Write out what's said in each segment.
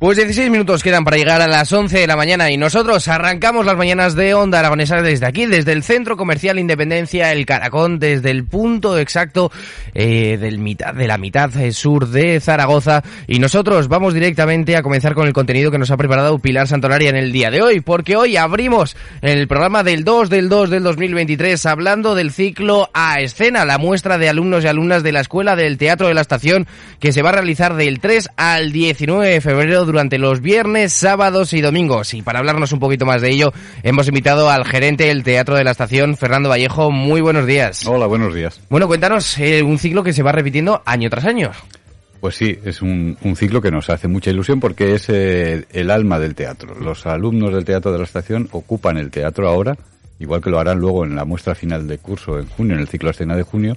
Pues 16 minutos quedan para llegar a las 11 de la mañana y nosotros arrancamos las mañanas de Onda Aragonesa desde aquí, desde el Centro Comercial Independencia, el Caracón, desde el punto exacto eh, del mitad, de la mitad eh, sur de Zaragoza. Y nosotros vamos directamente a comenzar con el contenido que nos ha preparado Pilar Santolaria en el día de hoy, porque hoy abrimos el programa del 2 del 2 del 2023 hablando del ciclo a escena, la muestra de alumnos y alumnas de la Escuela del Teatro de la Estación que se va a realizar del 3 al 19 de febrero durante los viernes, sábados y domingos. Y para hablarnos un poquito más de ello, hemos invitado al gerente del Teatro de la Estación, Fernando Vallejo. Muy buenos días. Hola, buenos días. Bueno, cuéntanos eh, un ciclo que se va repitiendo año tras año. Pues sí, es un, un ciclo que nos hace mucha ilusión porque es eh, el alma del teatro. Los alumnos del Teatro de la Estación ocupan el teatro ahora, igual que lo harán luego en la muestra final de curso en junio, en el ciclo escena de junio,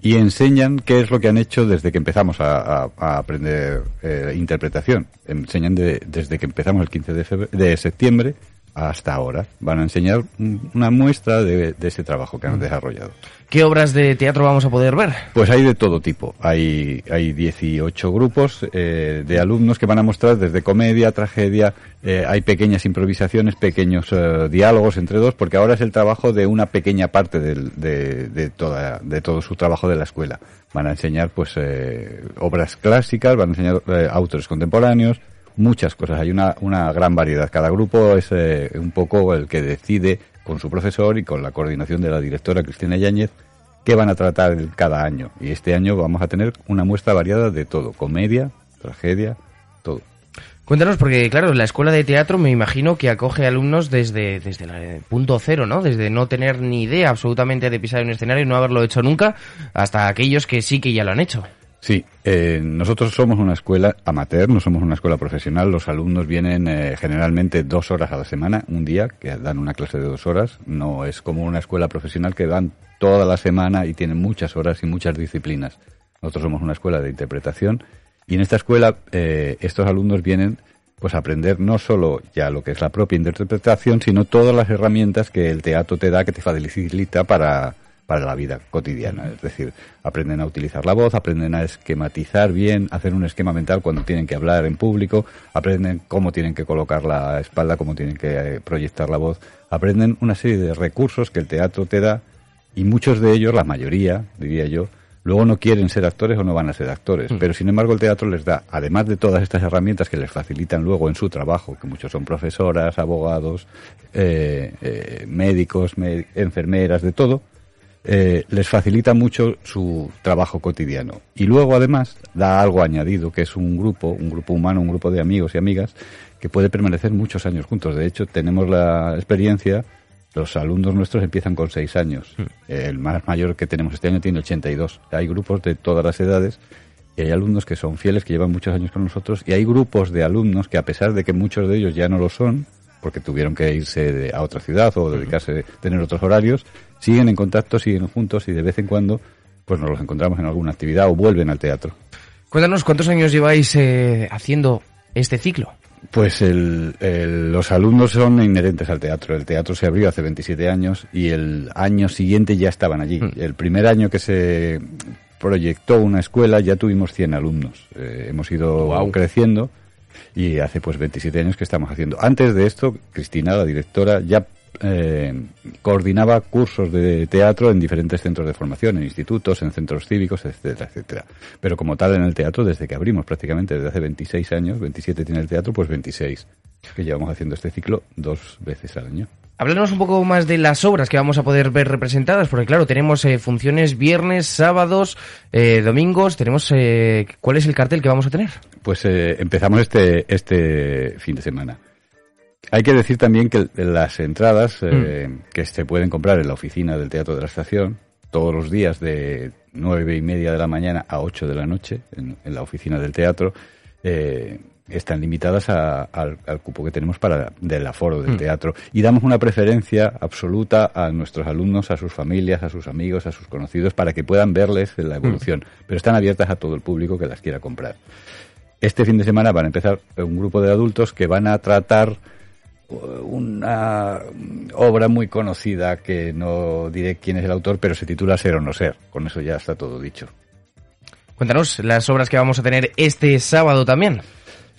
y enseñan qué es lo que han hecho desde que empezamos a, aprender eh, interpretación. Enseñan de- desde que empezamos el 15 de, de septiembre hasta ahora. Van a enseñar un- una muestra de, de ese trabajo que han desarrollado. ¿Qué obras de teatro vamos a poder ver? Pues hay de todo tipo. Hay, hay 18 grupos eh, de alumnos que van a mostrar desde comedia, tragedia, eh, hay pequeñas improvisaciones, pequeños eh, diálogos entre dos, porque ahora es el trabajo de una pequeña parte del- de, de, toda, de todo su trabajo de la escuela. Van a enseñar pues eh, obras clásicas, van a enseñar autores contemporáneos, muchas cosas. Hay una, una gran variedad. Cada grupo es eh, un poco el que decide con su profesor y con la coordinación de la directora Cristina Yáñez qué van a tratar cada año. Y este año vamos a tener una muestra variada de todo, comedia, tragedia, todo. Cuéntanos, porque claro, la escuela de teatro me imagino que acoge alumnos desde, desde el punto cero, ¿no? Desde no tener ni idea absolutamente de pisar un escenario y no haberlo hecho nunca, hasta aquellos que sí que ya lo han hecho. Sí, eh, nosotros somos una escuela amateur, no somos una escuela profesional. Los alumnos vienen eh, generalmente dos horas a la semana, un día, que dan una clase de dos horas. No es como una escuela profesional que dan toda la semana y tienen muchas horas y muchas disciplinas. Nosotros somos una escuela de interpretación y en esta escuela eh, estos alumnos vienen pues a aprender no solo ya lo que es la propia interpretación, sino todas las herramientas que el teatro te da, que te facilita para, para la vida cotidiana. Es decir, aprenden a utilizar la voz, aprenden a esquematizar bien, hacer un esquema mental cuando tienen que hablar en público, aprenden cómo tienen que colocar la espalda, cómo tienen que eh, proyectar la voz, aprenden una serie de recursos que el teatro te da y muchos de ellos, la mayoría, diría yo, luego no quieren ser actores o no van a ser actores. Pero sin embargo el teatro les da, además de todas estas herramientas que les facilitan luego en su trabajo, que muchos son profesoras, abogados, eh, eh, médicos, me- enfermeras, de todo, eh, les facilita mucho su trabajo cotidiano. Y luego además da algo añadido, que es un grupo, un grupo humano, un grupo de amigos y amigas, que puede permanecer muchos años juntos. De hecho, tenemos la experiencia, los alumnos nuestros empiezan con seis años. El más mayor que tenemos este año tiene 82. Hay grupos de todas las edades y hay alumnos que son fieles, que llevan muchos años con nosotros, y hay grupos de alumnos que a pesar de que muchos de ellos ya no lo son, porque tuvieron que irse de- a otra ciudad o dedicarse, tener otros horarios, siguen en contacto, siguen juntos y de vez en cuando pues nos los encontramos en alguna actividad o vuelven al teatro. Cuéntanos, ¿cuántos años lleváis eh, haciendo este ciclo? Pues el- el- los alumnos son inherentes al teatro. El teatro se abrió hace 27 años y el año siguiente ya estaban allí. El primer año que se proyectó una escuela ya tuvimos 100 alumnos. Eh, hemos ido creciendo y hace pues 27 años que estamos haciendo. Antes de esto, Cristina, la directora, ya eh, coordinaba cursos de teatro en diferentes centros de formación, en institutos, en centros cívicos, etcétera, etcétera. Pero como tal en el teatro, desde que abrimos prácticamente, desde hace 26 años, 27 tiene el teatro, pues 26, que llevamos haciendo este ciclo dos veces al año. Háblanos un poco más de las obras que vamos a poder ver representadas, porque claro, tenemos eh, funciones viernes, sábados, eh, domingos, tenemos... Eh, ¿Cuál es el cartel que vamos a tener? Pues empezamos este, este fin de semana. Hay que decir también que las entradas mm. que se pueden comprar en la oficina del Teatro de la Estación, todos los días de nueve y media de la mañana a ocho de la noche, en, en la oficina del teatro, eh, están limitadas al, cupo que tenemos para del aforo del mm. teatro y damos una preferencia absoluta a nuestros alumnos, a sus familias, a sus amigos, a sus conocidos para que puedan verles la mm. evolución, pero están abiertas a todo el público que las quiera comprar. Este fin de semana van a empezar un grupo de adultos que van a tratar una obra muy conocida que no diré quién es el autor, pero se titula Ser o no ser. Con eso ya está todo dicho. Cuéntanos las obras que vamos a tener este sábado también.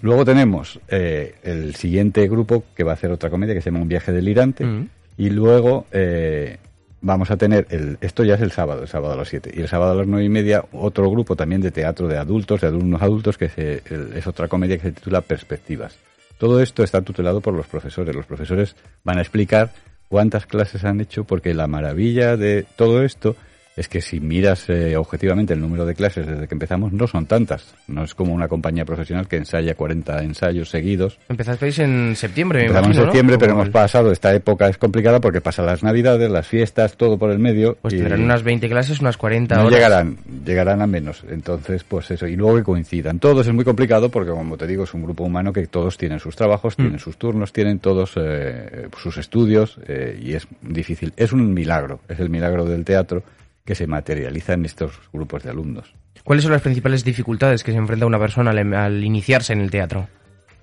Luego tenemos eh, el siguiente grupo que va a hacer otra comedia que se llama Un viaje delirante. Mm. Y luego eh, vamos a tener, el, esto ya es el sábado, el sábado a las 7. Y el sábado a las nueve y media, otro grupo también de teatro de adultos, de alumnos adultos, que es otra comedia que se titula Perspectivas. Todo esto está tutelado por los profesores. Los profesores van a explicar cuántas clases han hecho, porque la maravilla de todo esto es que si miras eh, objetivamente el número de clases desde que empezamos, no son tantas. No es como una compañía profesional que ensaya 40 ensayos seguidos. Empezasteis en septiembre, Empezamos en septiembre, pero hemos pasado, esta época es complicada porque pasan las navidades, las fiestas, todo por el medio. Pues tendrán unas 20 clases, unas 40 no horas. llegarán, llegarán a menos. Entonces, pues eso. Y luego que coincidan. Todos es muy complicado porque, como te digo, es un grupo humano que todos tienen sus trabajos, mm. tienen sus turnos, tienen todos eh, sus estudios eh, y es difícil. Es un milagro, es el milagro del teatro que se materializa en estos grupos de alumnos. ¿Cuáles son las principales dificultades que se enfrenta una persona al, iniciarse en el teatro?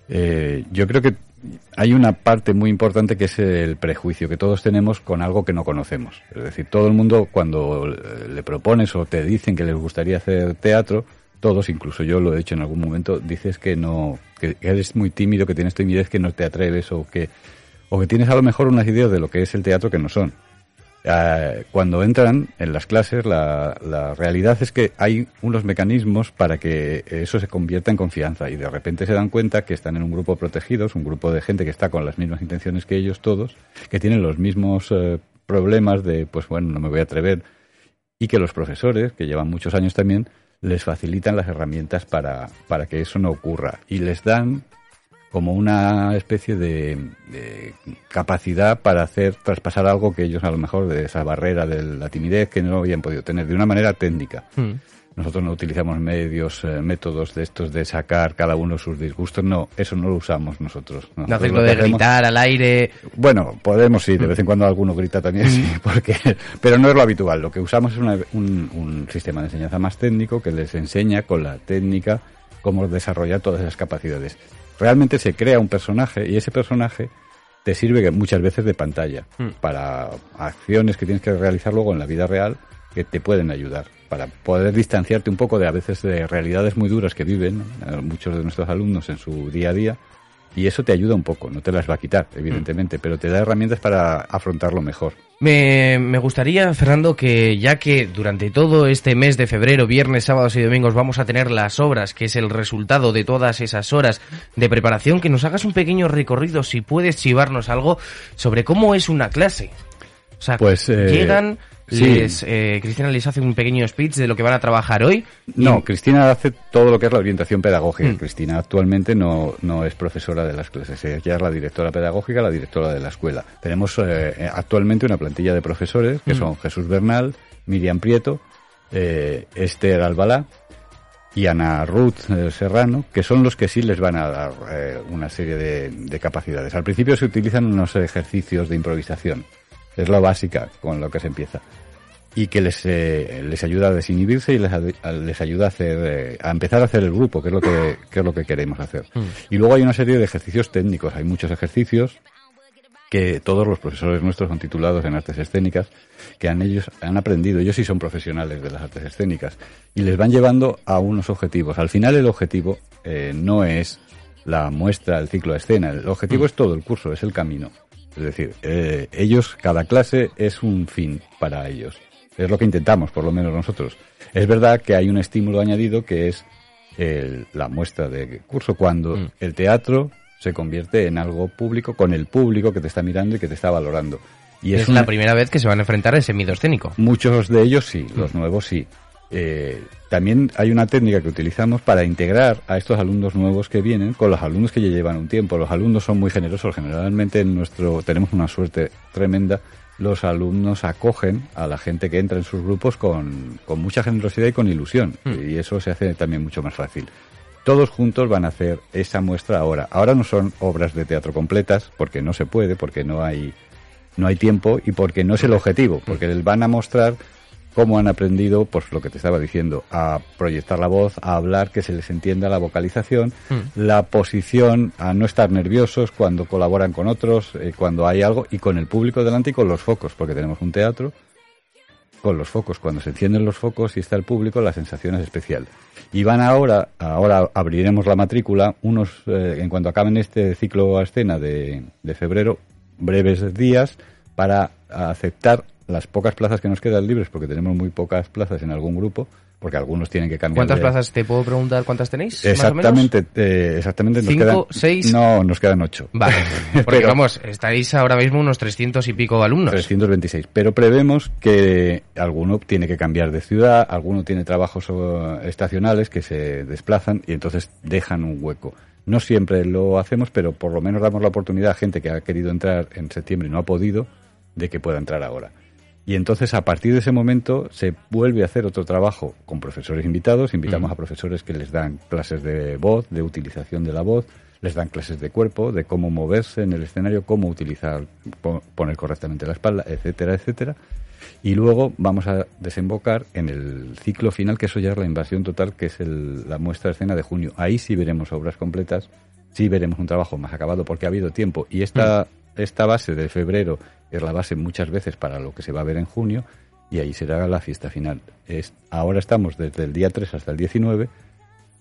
Eh, yo creo que hay una parte muy importante que es el prejuicio que todos tenemos con algo que no conocemos. Es decir, todo el mundo cuando le propones o te dicen que les gustaría hacer teatro, todos, incluso yo lo he hecho en algún momento, dices que no, que eres muy tímido, que tienes timidez, que no te atreves o que, o que tienes a lo mejor unas ideas de lo que es el teatro que no son. Eh, cuando entran en las clases, la, la, realidad es que hay unos mecanismos para que eso se convierta en confianza y de repente se dan cuenta que están en un grupo protegidos, un grupo de gente que está con las mismas intenciones que ellos todos, que tienen los mismos eh, problemas de, pues bueno, no me voy a atrever, y que los profesores, que llevan muchos años también, les facilitan las herramientas para, para que eso no ocurra. Y les dan como una especie de, capacidad para hacer traspasar algo que ellos a lo mejor de esa barrera de la timidez que no habían podido tener de una manera técnica. Hmm. Nosotros no utilizamos medios, eh, métodos de estos de sacar cada uno sus disgustos, no, eso no lo usamos nosotros. no lo de gritar al aire. Bueno, podemos sí, de vez en cuando alguno grita también, sí, hmm. porque, pero no es lo habitual. Lo que usamos es un, un sistema de enseñanza más técnico que les enseña con la técnica cómo desarrollar todas esas capacidades realmente se crea un personaje y ese personaje te sirve muchas veces de pantalla hmm. para acciones que tienes que realizar luego en la vida real que te pueden ayudar para poder distanciarte un poco de a veces de realidades muy duras que viven muchos de nuestros alumnos en su día a día y eso te ayuda un poco, no te las va a quitar, evidentemente, mm. pero te da herramientas para afrontarlo mejor. Me, me, gustaría, Fernando, que ya que durante todo este mes de febrero, viernes, sábados y domingos vamos a tener las obras, que es el resultado de todas esas horas de preparación, que nos hagas un pequeño recorrido, si puedes chivarnos algo, sobre cómo es una clase. O sea, pues, eh, llegan, les, eh, Cristina les hace un pequeño speech de lo que van a trabajar hoy. No, Cristina hace todo lo que es la orientación pedagógica. Mm. Cristina actualmente no, no es profesora de las clases, ella es la directora pedagógica, la directora de la escuela. Tenemos eh, actualmente una plantilla de profesores que mm. son Jesús Bernal, Miriam Prieto, eh, Esther Albalá y Ana Ruth eh, Serrano, que son los que sí les van a dar una serie de, de capacidades. Al principio se utilizan unos ejercicios de improvisación es lo básica con lo que se empieza. Y que les, eh, les ayuda a desinhibirse y les, les ayuda a hacer, eh, a empezar a hacer el grupo, que es lo que, que es lo que queremos hacer. Mm. Y luego hay una serie de ejercicios técnicos, hay muchos ejercicios que todos los profesores nuestros son titulados en artes escénicas, que han ellos han aprendido, ellos sí son profesionales de las artes escénicas, y les van llevando a unos objetivos. Al final el objetivo eh, no es la muestra, el ciclo de escena, el objetivo mm. es todo el curso, es el camino Es decir, eh, ellos, cada clase es un fin para ellos. Es lo que intentamos, por lo menos nosotros. Es verdad que hay un estímulo añadido que es la muestra de curso, cuando mm. el teatro se convierte en algo público con el público que te está mirando y que te está valorando. Y es, la primera vez que se van a enfrentar a ese miedo escénico. Muchos de ellos sí, los mm. nuevos sí. Eh, también hay una técnica que utilizamos para integrar a estos alumnos nuevos que vienen con los alumnos que ya llevan un tiempo. Los alumnos son muy generosos, generalmente en nuestro tenemos una suerte tremenda. Los alumnos acogen a la gente que entra en sus grupos con, con mucha generosidad y con ilusión. Hmm. Y eso se hace también mucho más fácil. Todos juntos van a hacer esa muestra ahora. Ahora no son obras de teatro completas, porque no se puede, porque no hay, no hay tiempo y porque no es el objetivo, porque les van a mostrar cómo han aprendido, pues lo que te estaba diciendo, a proyectar la voz, a hablar, que se les entienda la vocalización, hmm. la posición, a no estar nerviosos cuando colaboran con otros, eh, cuando hay algo, y con el público delante y con los focos, porque tenemos un teatro con los focos. Cuando se encienden los focos y está el público, la sensación es especial. Y van ahora, ahora abriremos la matrícula, unos, eh, en cuanto acaben este ciclo a escena de, de febrero, breves días para aceptar las pocas plazas que nos quedan libres, porque tenemos muy pocas plazas en algún grupo, porque algunos tienen que cambiar. ¿Cuántas plazas te puedo preguntar? ¿Cuántas tenéis? Exactamente, eh, exactamente. Nos ¿Cinco, seis? No, nos quedan ocho. Vale, porque vamos, estáis ahora mismo unos 300 y pico alumnos. 326, pero prevemos que alguno tiene que cambiar de ciudad, alguno tiene trabajos estacionales que se desplazan y entonces dejan un hueco. No siempre lo hacemos, pero por lo menos damos la oportunidad a gente que ha querido entrar en septiembre y no ha podido, de que pueda entrar ahora. Y entonces a partir de ese momento se vuelve a hacer otro trabajo con profesores invitados. Invitamos a profesores que les dan clases de voz, de utilización de la voz, les dan clases de cuerpo, de cómo moverse en el escenario, cómo utilizar, poner correctamente la espalda, etcétera, etcétera. Y luego vamos a desembocar en el ciclo final, que eso ya es la invasión total, que es la muestra de escena de junio. Ahí sí veremos obras completas, sí veremos un trabajo más acabado porque ha habido tiempo. Y esta, esta base de febrero es la base muchas veces para lo que se va a ver en junio y ahí será la fiesta final. Es, ahora estamos desde el día 3 hasta el 19.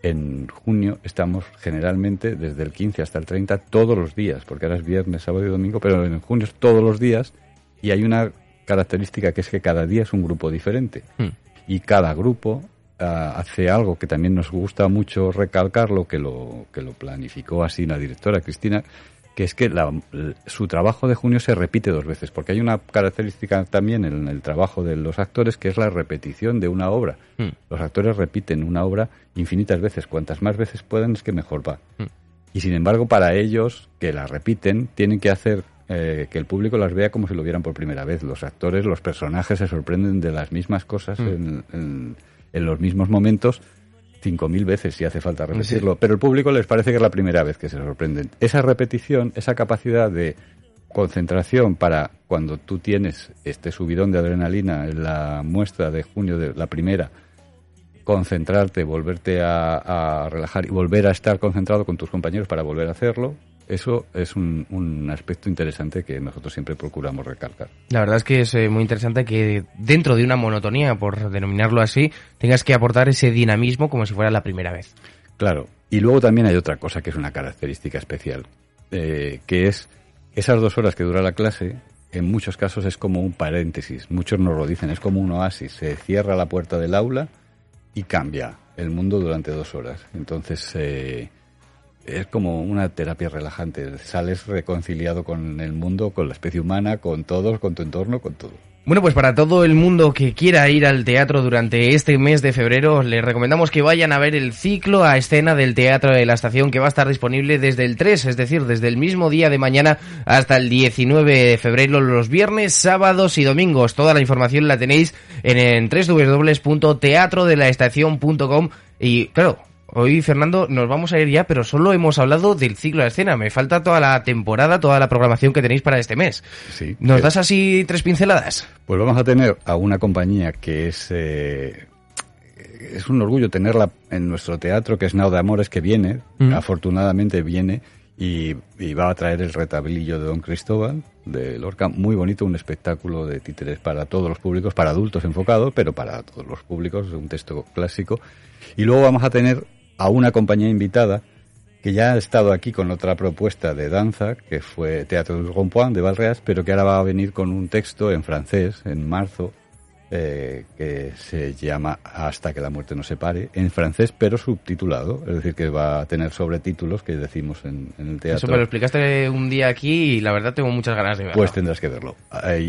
En junio estamos generalmente desde el 15 hasta el 30 todos los días, porque ahora es viernes, sábado y domingo, pero en junio es todos los días y hay una característica que es que cada día es un grupo diferente hmm. y cada grupo ah, hace algo que también nos gusta mucho recalcarlo, que lo, que lo planificó así la directora Cristina, que es que su trabajo de junio se repite dos veces, porque hay una característica también en el trabajo de los actores que es la repetición de una obra. Hmm. Los actores repiten una obra infinitas veces, cuantas más veces puedan es que mejor va. Hmm. Y sin embargo, para ellos que la repiten, tienen que hacer eh, que el público las vea como si lo vieran por primera vez. Los actores, los personajes se sorprenden de las mismas cosas hmm. en los mismos momentos cinco mil veces si hace falta repetirlo, pero el público les parece que es la primera vez que se sorprenden. Esa repetición, esa capacidad de concentración para cuando tú tienes este subidón de adrenalina en la muestra de junio de la primera, concentrarte, volverte a relajar y volver a estar concentrado con tus compañeros para volver a hacerlo, eso es un, aspecto interesante que nosotros siempre procuramos recalcar. La verdad es que es eh, muy interesante que dentro de una monotonía, por denominarlo así, tengas que aportar ese dinamismo como si fuera la primera vez. Claro. Y luego también hay otra cosa que es una característica especial, eh, que es esas dos horas que dura la clase, en muchos casos es como un paréntesis. Muchos nos lo dicen, es como un oasis. Se cierra la puerta del aula y cambia el mundo durante dos horas. Entonces, eh, es como una terapia relajante. Sales reconciliado con el mundo, con la especie humana, con todos, con tu entorno, con todo. Bueno, pues para todo el mundo que quiera ir al teatro durante este mes de febrero, les recomendamos que vayan a ver el ciclo a escena del Teatro de la Estación que va a estar disponible desde el 3, es decir, desde el mismo día de mañana hasta el 19 de febrero, los viernes, sábados y domingos. Toda la información la tenéis en, en www.teatrodelaestacion.com y claro, Hoy, Fernando, nos vamos a ir ya, pero solo hemos hablado del ciclo de escena. Me falta toda la temporada, toda la programación que tenéis para este mes. Sí, ¿Nos das así tres pinceladas? Pues vamos a tener a una compañía que es... Eh, es un orgullo tenerla en nuestro teatro, que es Nao de Amores, que viene, mm. afortunadamente viene, y, va a traer el retablillo de Don Cristóbal, de Lorca, muy bonito, un espectáculo de títeres para todos los públicos, para adultos enfocado, pero para todos los públicos, un texto clásico. Y luego vamos a tener a una compañía invitada que ya ha estado aquí con otra propuesta de danza, que fue Teatro du Rompoint de Valreas, pero que ahora va a venir con un texto en francés en marzo, eh, que se llama Hasta que la muerte nos separe, en francés pero subtitulado, es decir, que va a tener sobretítulos que decimos en, el teatro. Eso me lo explicaste un día aquí y la verdad tengo muchas ganas de verlo. Pues tendrás que verlo.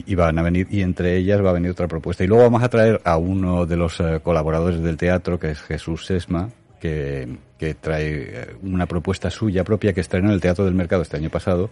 y van a venir, y entre ellas va a venir otra propuesta. Y luego vamos a traer a uno de los eh, colaboradores del teatro, que es Jesús Sesma, que, que trae eh, una propuesta suya propia que estrenó en el Teatro del Mercado este año pasado,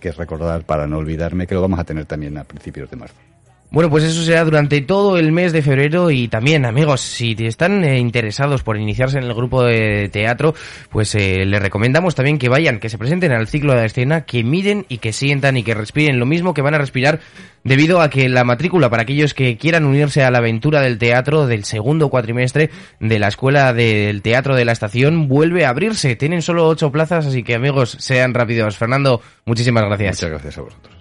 que es recordar para no olvidarme que lo vamos a tener también a principios de marzo. Bueno, pues eso será durante todo el mes de febrero y también, amigos, si están eh, interesados por iniciarse en el grupo de teatro, pues eh, les recomendamos también que vayan, que se presenten al ciclo de la escena, que miren y que sientan y que respiren lo mismo que van a respirar debido a que la matrícula para aquellos que quieran unirse a la aventura del teatro del segundo cuatrimestre de la Escuela del Teatro de la Estación vuelve a abrirse. Tienen solo ocho plazas, así que amigos, sean rápidos. Fernando, muchísimas gracias. Muchas gracias a vosotros.